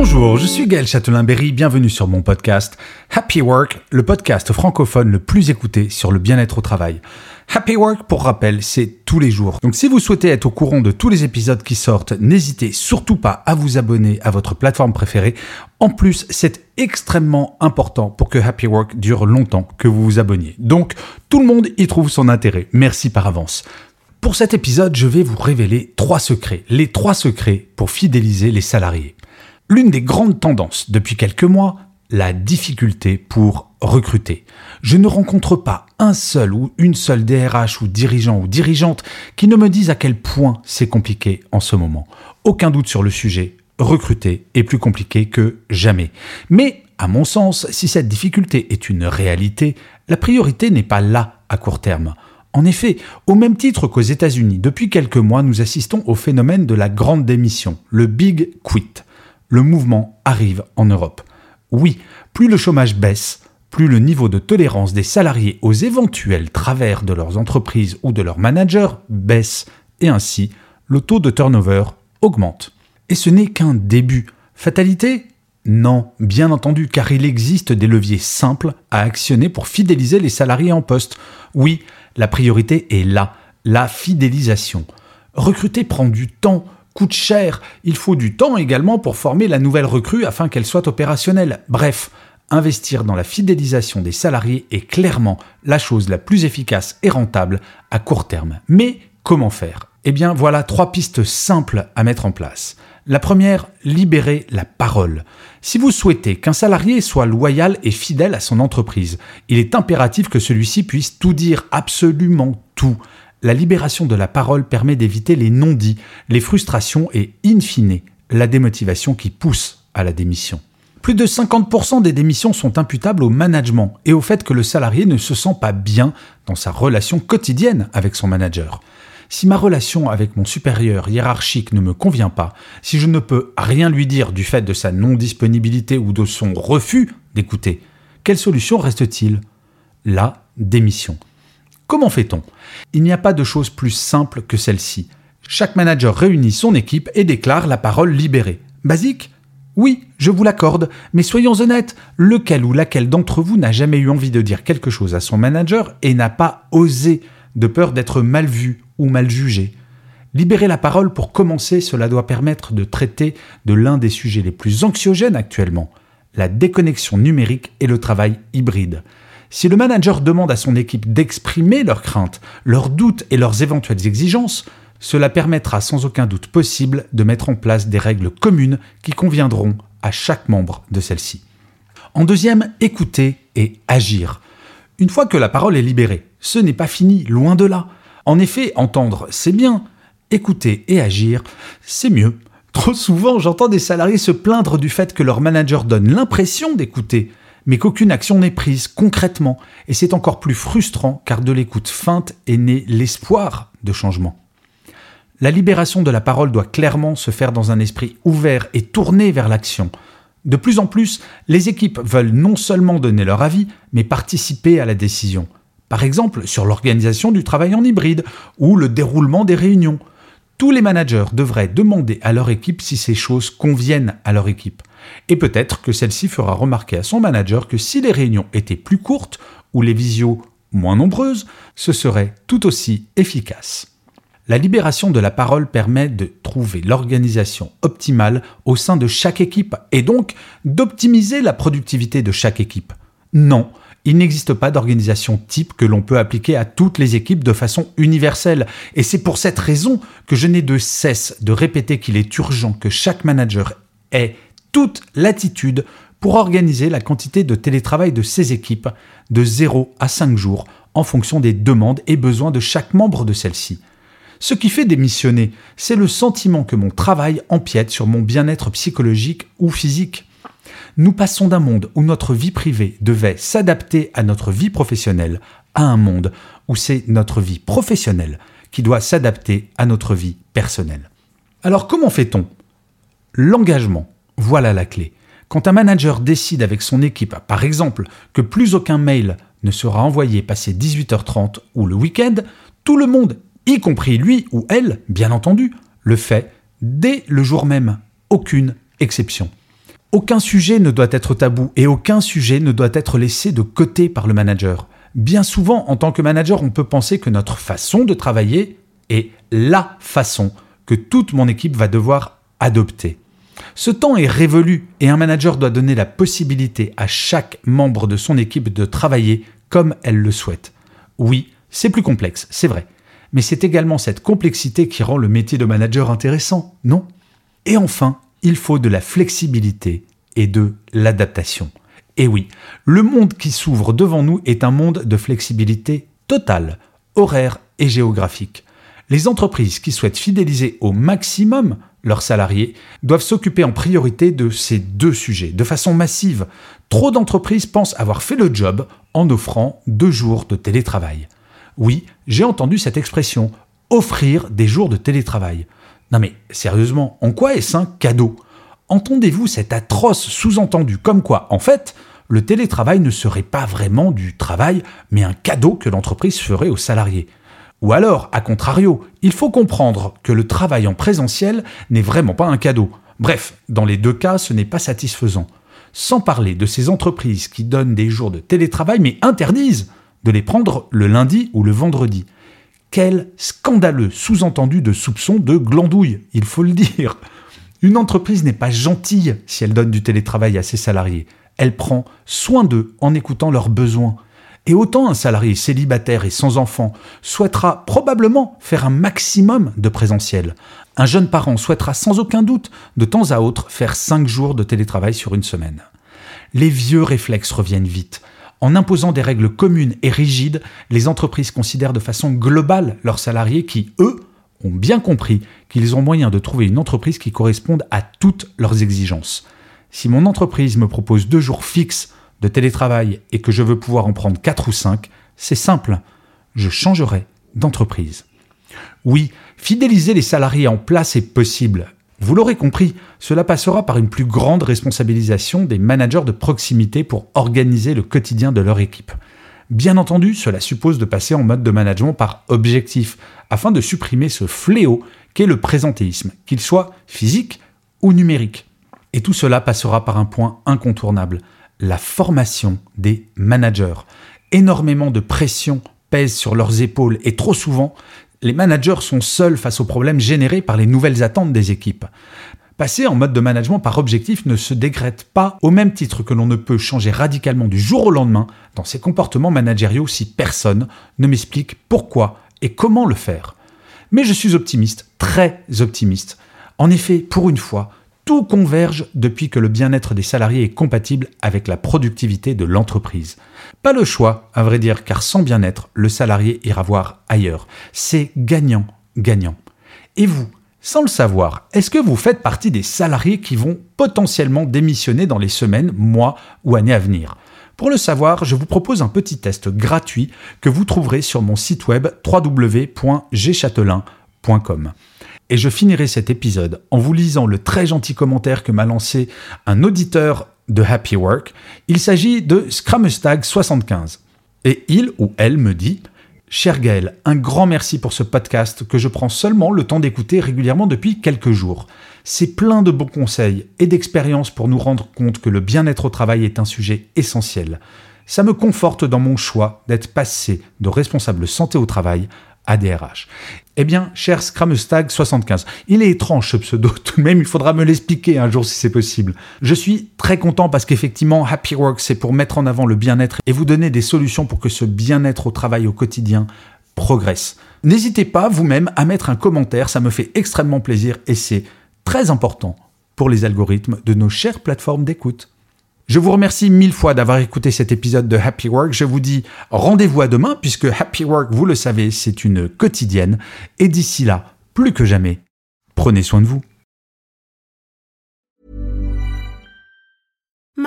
Bonjour, je suis Gaël Châtelain-Berry, bienvenue sur mon podcast Happy Work, le podcast francophone le plus écouté sur le bien-être au travail. Happy Work, pour rappel, c'est tous les jours. Donc si vous souhaitez être au courant de tous les épisodes qui sortent, n'hésitez surtout pas à vous abonner à votre plateforme préférée. En plus, c'est extrêmement important pour que Happy Work dure longtemps que vous vous abonniez. Donc tout le monde y trouve son intérêt. Merci par avance. Pour cet épisode, je vais vous révéler trois secrets. Les trois secrets pour fidéliser les salariés. L'une des grandes tendances depuis quelques mois, la difficulté pour recruter. Je ne rencontre pas un seul ou une seule DRH ou dirigeant ou dirigeante qui ne me dise à quel point c'est compliqué en ce moment. Aucun doute sur le sujet, recruter est plus compliqué que jamais. Mais, à mon sens, si cette difficulté est une réalité, la priorité n'est pas là à court terme. En effet, au même titre qu'aux États-Unis, depuis quelques mois, nous assistons au phénomène de la grande démission, le Big Quit le mouvement arrive en Europe. Oui, plus le chômage baisse, plus le niveau de tolérance des salariés aux éventuels travers de leurs entreprises ou de leurs managers baisse, et ainsi le taux de turnover augmente. Et ce n'est qu'un début. Fatalité? Non, bien entendu, car il existe des leviers simples à actionner pour fidéliser les salariés en poste. Oui, la priorité est là, la fidélisation. Recruter prend du temps, coûte cher. Il faut du temps également pour former la nouvelle recrue afin qu'elle soit opérationnelle. Bref, investir dans la fidélisation des salariés est clairement la chose la plus efficace et rentable à court terme. Mais comment faire? Eh bien voilà trois pistes simples à mettre en place. La première, libérer la parole. Si vous souhaitez qu'un salarié soit loyal et fidèle à son entreprise, il est impératif que celui-ci puisse tout dire, absolument tout. La libération de la parole permet d'éviter les non-dits, les frustrations et, in fine, la démotivation qui pousse à la démission. Plus de 50% des démissions sont imputables au management et au fait que le salarié ne se sent pas bien dans sa relation quotidienne avec son manager. Si ma relation avec mon supérieur hiérarchique ne me convient pas, si je ne peux rien lui dire du fait de sa non-disponibilité ou de son refus d'écouter, quelle solution reste-t-il? La démission. Comment fait-on? Il n'y a pas de chose plus simple que celle-ci. Chaque manager réunit son équipe et déclare la parole libérée. Basique? Oui, je vous l'accorde, mais soyons honnêtes, lequel ou laquelle d'entre vous n'a jamais eu envie de dire quelque chose à son manager et n'a pas osé, de peur d'être mal vu ou mal jugé? Libérer la parole pour commencer, cela doit permettre de traiter de l'un des sujets les plus anxiogènes actuellement, la déconnexion numérique et le travail hybride. Si le manager demande à son équipe d'exprimer leurs craintes, leurs doutes et leurs éventuelles exigences, cela permettra sans aucun doute possible de mettre en place des règles communes qui conviendront à chaque membre de celle-ci. En deuxième, écouter et agir. Une fois que la parole est libérée, ce n'est pas fini, loin de là. En effet, entendre, c'est bien. Écouter et agir, c'est mieux. Trop souvent, j'entends des salariés se plaindre du fait que leur manager donne l'impression d'écouter, mais qu'aucune action n'est prise concrètement, et c'est encore plus frustrant car de l'écoute feinte est né l'espoir de changement. La libération de la parole doit clairement se faire dans un esprit ouvert et tourné vers l'action. De plus en plus, les équipes veulent non seulement donner leur avis, mais participer à la décision. Par exemple, sur l'organisation du travail en hybride ou le déroulement des réunions. Tous les managers devraient demander à leur équipe si ces choses conviennent à leur équipe. Et peut-être que celle-ci fera remarquer à son manager que si les réunions étaient plus courtes ou les visios moins nombreuses, ce serait tout aussi efficace. La libération de la parole permet de trouver l'organisation optimale au sein de chaque équipe et donc d'optimiser la productivité de chaque équipe. Non, il n'existe pas d'organisation type que l'on peut appliquer à toutes les équipes de façon universelle. Et c'est pour cette raison que je n'ai de cesse de répéter qu'il est urgent que chaque manager ait toute l'attitude pour organiser la quantité de télétravail de ses équipes de 0 à 5 jours en fonction des demandes et besoins de chaque membre de celle-ci. Ce qui fait démissionner, c'est le sentiment que mon travail empiète sur mon bien-être psychologique ou physique. Nous passons d'un monde où notre vie privée devait s'adapter à notre vie professionnelle à un monde où c'est notre vie professionnelle qui doit s'adapter à notre vie personnelle. Alors comment fait-on? L'engagement, voilà la clé. Quand un manager décide avec son équipe, par exemple, que plus aucun mail ne sera envoyé passé 18h30 ou le week-end, tout le monde, y compris lui ou elle, bien entendu, le fait dès le jour même. Aucune exception. Aucun sujet ne doit être tabou et aucun sujet ne doit être laissé de côté par le manager. Bien souvent, en tant que manager, on peut penser que notre façon de travailler est la façon que toute mon équipe va devoir adopter. Ce temps est révolu et un manager doit donner la possibilité à chaque membre de son équipe de travailler comme elle le souhaite. Oui, c'est plus complexe, c'est vrai, mais c'est également cette complexité qui rend le métier de manager intéressant, non? Et enfin, il faut de la flexibilité et de l'adaptation. Et oui, le monde qui s'ouvre devant nous est un monde de flexibilité totale, horaire et géographique. Les entreprises qui souhaitent fidéliser au maximum leurs salariés doivent s'occuper en priorité de ces deux sujets, de façon massive. Trop d'entreprises pensent avoir fait le job en offrant deux jours de télétravail. Oui, j'ai entendu cette expression, offrir des jours de télétravail. Non mais sérieusement, en quoi est-ce un cadeau? Entendez-vous cet atroce sous-entendu comme quoi, en fait, le télétravail ne serait pas vraiment du travail, mais un cadeau que l'entreprise ferait aux salariés? Ou alors, à contrario, il faut comprendre que le travail en présentiel n'est vraiment pas un cadeau. Bref, dans les deux cas, ce n'est pas satisfaisant. Sans parler de ces entreprises qui donnent des jours de télétravail mais interdisent de les prendre le lundi ou le vendredi. Quel scandaleux sous-entendu de soupçon de glandouille, il faut le dire. Une entreprise n'est pas gentille si elle donne du télétravail à ses salariés. Elle prend soin d'eux en écoutant leurs besoins. Et autant un salarié célibataire et sans enfant souhaitera probablement faire un maximum de présentiel. Un jeune parent souhaitera sans aucun doute de temps à autre faire 5 jours de télétravail sur une semaine. Les vieux réflexes reviennent vite. En imposant des règles communes et rigides, les entreprises considèrent de façon globale leurs salariés qui, eux, ont bien compris qu'ils ont moyen de trouver une entreprise qui corresponde à toutes leurs exigences. Si mon entreprise me propose deux jours fixes de télétravail et que je veux pouvoir en prendre quatre ou cinq, c'est simple, je changerai d'entreprise. Oui, fidéliser les salariés en place est possible, vous l'aurez compris, cela passera par une plus grande responsabilisation des managers de proximité pour organiser le quotidien de leur équipe. Bien entendu, cela suppose de passer en mode de management par objectif, afin de supprimer ce fléau qu'est le présentéisme, qu'il soit physique ou numérique. Et tout cela passera par un point incontournable, la formation des managers. Énormément de pression pèse sur leurs épaules et trop souvent, les managers sont seuls face aux problèmes générés par les nouvelles attentes des équipes. Passer en mode de management par objectif ne se décrète pas au même titre que l'on ne peut changer radicalement du jour au lendemain dans ses comportements managériaux si personne ne m'explique pourquoi et comment le faire. Mais je suis optimiste, très optimiste. En effet, pour une fois, tout converge depuis que le bien-être des salariés est compatible avec la productivité de l'entreprise. Pas le choix, à vrai dire, car sans bien-être, le salarié ira voir ailleurs. C'est gagnant, gagnant. Et vous, sans le savoir, est-ce que vous faites partie des salariés qui vont potentiellement démissionner dans les semaines, mois ou années à venir? Pour le savoir, je vous propose un petit test gratuit que vous trouverez sur mon site web www.gchatelain.com. Et je finirai cet épisode en vous lisant le très gentil commentaire que m'a lancé un auditeur de Happy Work. Il s'agit de Scramustag75. Et il ou elle me dit Cher Gaël, un grand merci pour ce podcast que je prends seulement le temps d'écouter régulièrement depuis quelques jours. C'est plein de bons conseils et d'expériences pour nous rendre compte que le bien-être au travail est un sujet essentiel. Ça me conforte dans mon choix d'être passé de responsable santé au travail ADRH. Eh bien, cher Scramustag75, il est étrange ce pseudo, tout de même, il faudra me l'expliquer un jour si c'est possible. Je suis très content parce qu'effectivement, Happy Work, c'est pour mettre en avant le bien-être et vous donner des solutions pour que ce bien-être au travail au quotidien progresse. N'hésitez pas vous-même à mettre un commentaire, ça me fait extrêmement plaisir et c'est très important pour les algorithmes de nos chères plateformes d'écoute. Je vous remercie mille fois d'avoir écouté cet épisode de Happy Work. Je vous dis rendez-vous à demain puisque Happy Work, vous le savez, c'est une quotidienne. Et d'ici là, plus que jamais, prenez soin de vous.